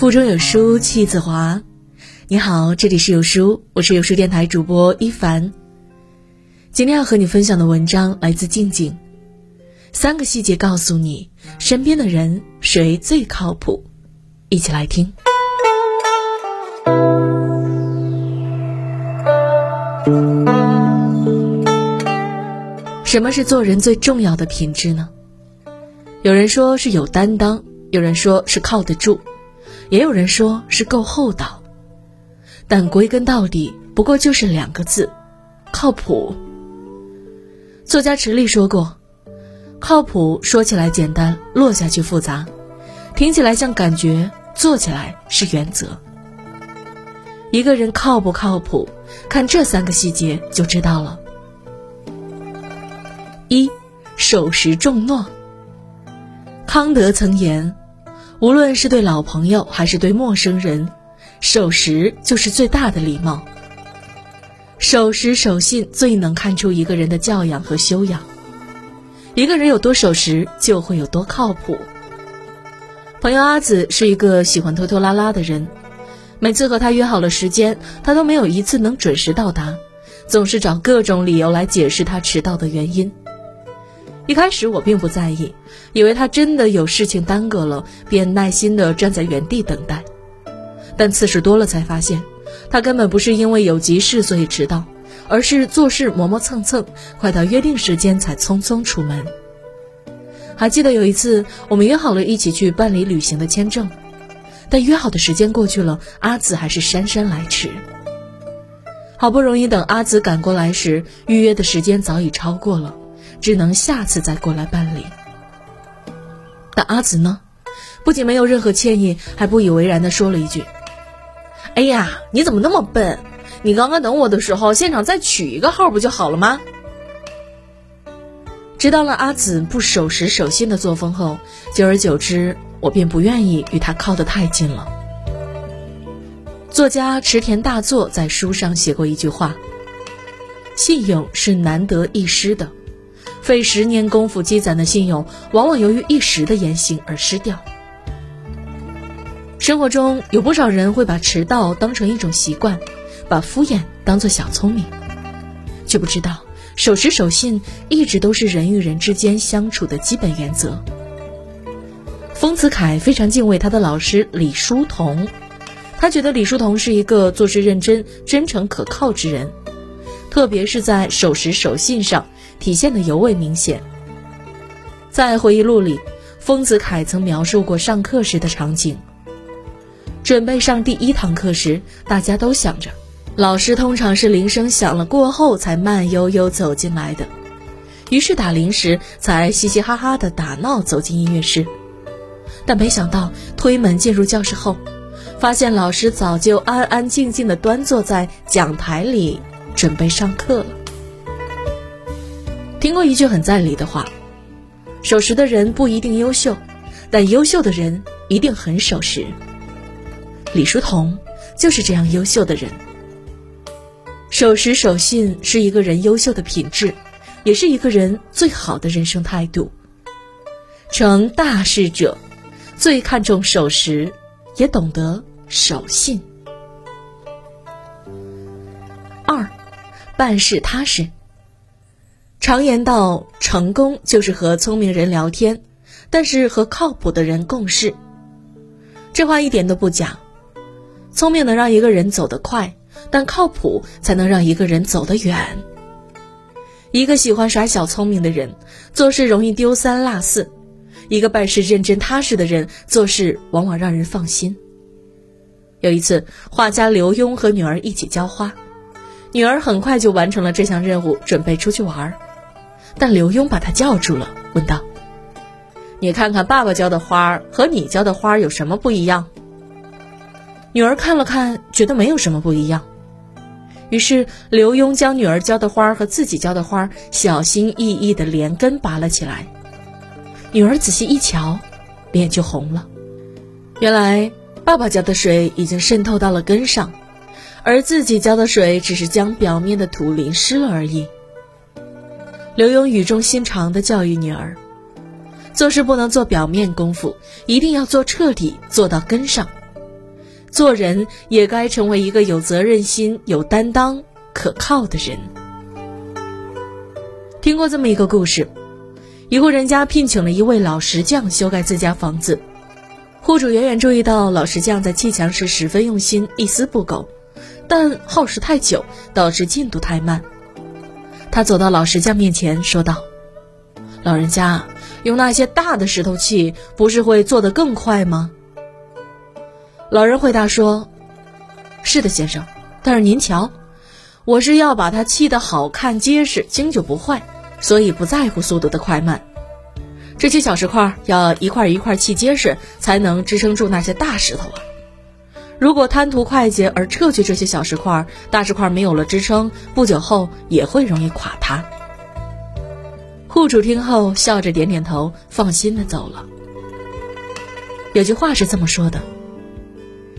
腹中有书气自华。你好，这里是有书，我是有书电台主播一凡。今天要和你分享的文章来自静静，三个细节告诉你身边的人谁最靠谱，一起来听。什么是做人最重要的品质呢？有人说是有担当，有人说是靠得住，也有人说是够厚道。但归根到底，不过就是两个字：靠谱。作家池莉说过：“靠谱说起来简单，落下去复杂；听起来像感觉，做起来是原则。”一个人靠不靠谱，看这三个细节就知道了。一，守时重诺。康德曾言，无论是对老朋友还是对陌生人，守时就是最大的礼貌。守时守信最能看出一个人的教养和修养。一个人有多守时，就会有多靠谱。朋友阿紫是一个喜欢拖拖拉拉的人，每次和他约好了时间，他都没有一次能准时到达，总是找各种理由来解释他迟到的原因。一开始我并不在意，以为他真的有事情耽搁了，便耐心地站在原地等待。但次数多了，才发现他根本不是因为有急事所以迟到，而是做事磨磨蹭蹭，快到约定时间才匆匆出门。还记得有一次，我们约好了一起去办理旅行的签证，但约好的时间过去了，阿紫还是姗姗来迟。好不容易等阿紫赶过来时，预约的时间早已超过了。只能下次再过来办理。但阿紫呢，不仅没有任何歉意，还不以为然地说了一句：“哎呀，你怎么那么笨？你刚刚等我的时候，现场再取一个号不就好了吗？”知道了阿紫不守时守信的作风后，久而久之，我便不愿意与他靠得太近了。作家池田大作在书上写过一句话：“信用是难得一失的。”费十年功夫积攒的信用，往往由于一时的言行而失掉。生活中有不少人会把迟到当成一种习惯，把敷衍当作小聪明，却不知道守时守信一直都是人与人之间相处的基本原则。丰子恺非常敬畏他的老师李叔同，他觉得李叔同是一个做事认真、真诚可靠之人，特别是在守时守信上。体现的尤为明显。在回忆录里，丰子恺曾描述过上课时的场景。准备上第一堂课时，大家都想着，老师通常是铃声响了过后才慢悠悠走进来的，于是打铃时才嘻嘻哈哈的打闹走进音乐室。但没想到推门进入教室后，发现老师早就安安静静的端坐在讲台里，准备上课了。听过一句很在理的话：“守时的人不一定优秀，但优秀的人一定很守时。”李叔同就是这样优秀的人。守时守信是一个人优秀的品质，也是一个人最好的人生态度。成大事者，最看重守时，也懂得守信。二，办事踏实。常言道，成功就是和聪明人聊天，但是和靠谱的人共事。这话一点都不假。聪明能让一个人走得快，但靠谱才能让一个人走得远。一个喜欢耍小聪明的人，做事容易丢三落四；一个办事认真踏实的人，做事往往让人放心。有一次，画家刘墉和女儿一起浇花，女儿很快就完成了这项任务，准备出去玩儿。但刘墉把他叫住了，问道：“你看看爸爸浇的花和你浇的花有什么不一样？”女儿看了看，觉得没有什么不一样。于是刘墉将女儿浇的花和自己浇的花小心翼翼地连根拔了起来。女儿仔细一瞧，脸就红了。原来爸爸浇的水已经渗透到了根上，而自己浇的水只是将表面的土淋湿了而已。刘墉语重心长地教育女儿：“做事不能做表面功夫，一定要做彻底，做到根上。做人也该成为一个有责任心、有担当、可靠的人。听过这么一个故事：一户人家聘请了一位老石匠修改自家房子，户主远远注意到老石匠在砌墙时十分用心，一丝不苟，但耗时太久，导致进度太慢。他走到老石匠面前，说道：“老人家，用那些大的石头砌，不是会做得更快吗？”老人回答说：“是的，先生，但是您瞧，我是要把它砌得好看、结实、经久不坏，所以不在乎速度的快慢。这些小石块要一块一块砌结实，才能支撑住那些大石头啊。如果贪图快捷而撤去这些小石块，大石块没有了支撑，不久后也会容易垮塌。”户主听后笑着点点头，放心的走了。有句话是这么说的。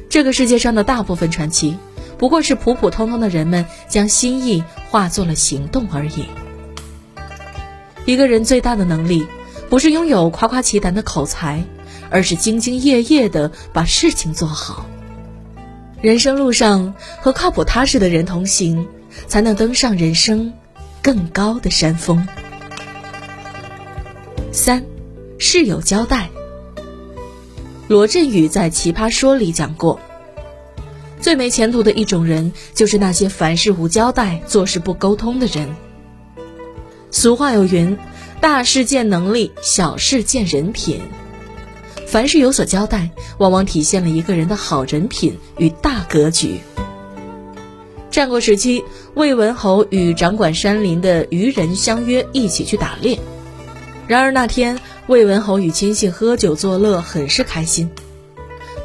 这个世界上的大部分传奇，不过是普普通通的人们将心意化作了行动而已。一个人最大的能力，不是拥有夸夸其谈的口才，而是兢兢业业的把事情做好。人生路上和靠谱踏实的人同行，才能登上人生更高的山峰。三，事有交代。罗振宇在《奇葩说》里讲过，最没前途的一种人，就是那些凡事无交代、做事不沟通的人。俗话有云：“大事见能力，小事见人品。”凡事有所交代，往往体现了一个人的好人品与大格局。战国时期，魏文侯与掌管山林的渔人相约一起去打猎，然而那天。魏文侯与亲信喝酒作乐，很是开心。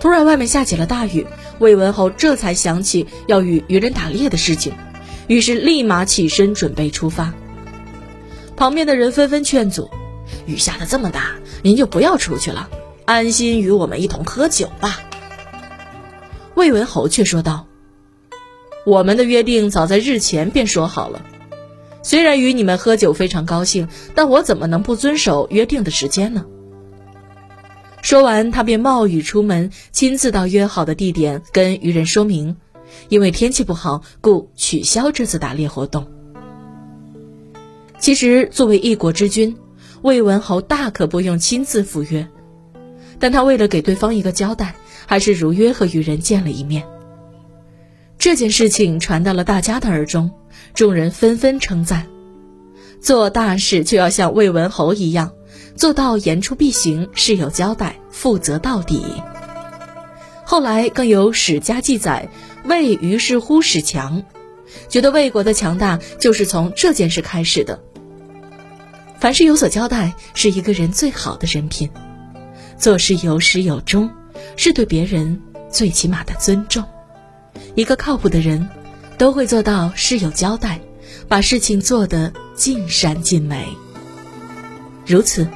突然，外面下起了大雨，魏文侯这才想起要与渔人打猎的事情，于是立马起身准备出发。旁边的人纷纷劝阻：“雨下的这么大，您就不要出去了，安心与我们一同喝酒吧。”魏文侯却说道：“我们的约定早在日前便说好了。”虽然与你们喝酒非常高兴，但我怎么能不遵守约定的时间呢？说完，他便冒雨出门，亲自到约好的地点跟渔人说明，因为天气不好，故取消这次打猎活动。其实，作为一国之君，魏文侯大可不用亲自赴约，但他为了给对方一个交代，还是如约和渔人见了一面。这件事情传到了大家的耳中。众人纷纷称赞，做大事就要像魏文侯一样，做到言出必行，事有交代，负责到底。后来更有史家记载，魏于是乎史强，觉得魏国的强大就是从这件事开始的。凡事有所交代，是一个人最好的人品；做事有始有终，是对别人最起码的尊重。一个靠谱的人。都会做到事有交代，把事情做得尽善尽美。如此，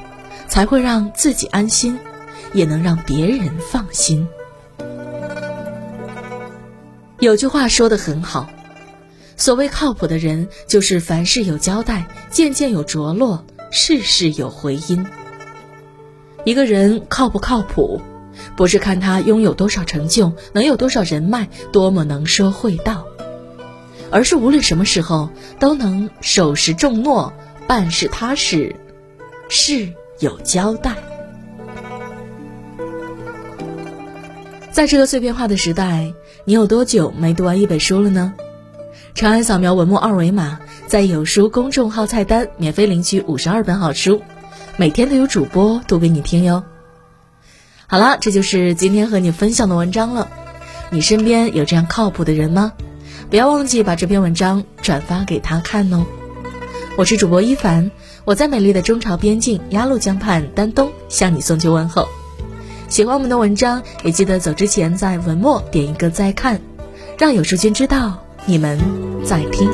才会让自己安心，也能让别人放心。有句话说的很好，所谓靠谱的人，就是凡事有交代，件件有着落，事事有回音。一个人靠不靠谱，不是看他拥有多少成就，能有多少人脉，多么能说会道。而是无论什么时候都能守时重诺，办事踏实，事有交代。在这个碎片化的时代，你有多久没读完一本书了呢？长按扫描文末二维码，在有书公众号菜单免费领取五十二本好书，每天都有主播读给你听哟。好了，这就是今天和你分享的文章了。你身边有这样靠谱的人吗？不要忘记把这篇文章转发给他看哦！我是主播一凡，我在美丽的中朝边境鸭绿江畔丹东向你送去问候。喜欢我们的文章，也记得走之前在文末点一个再看，让有书君知道你们在听。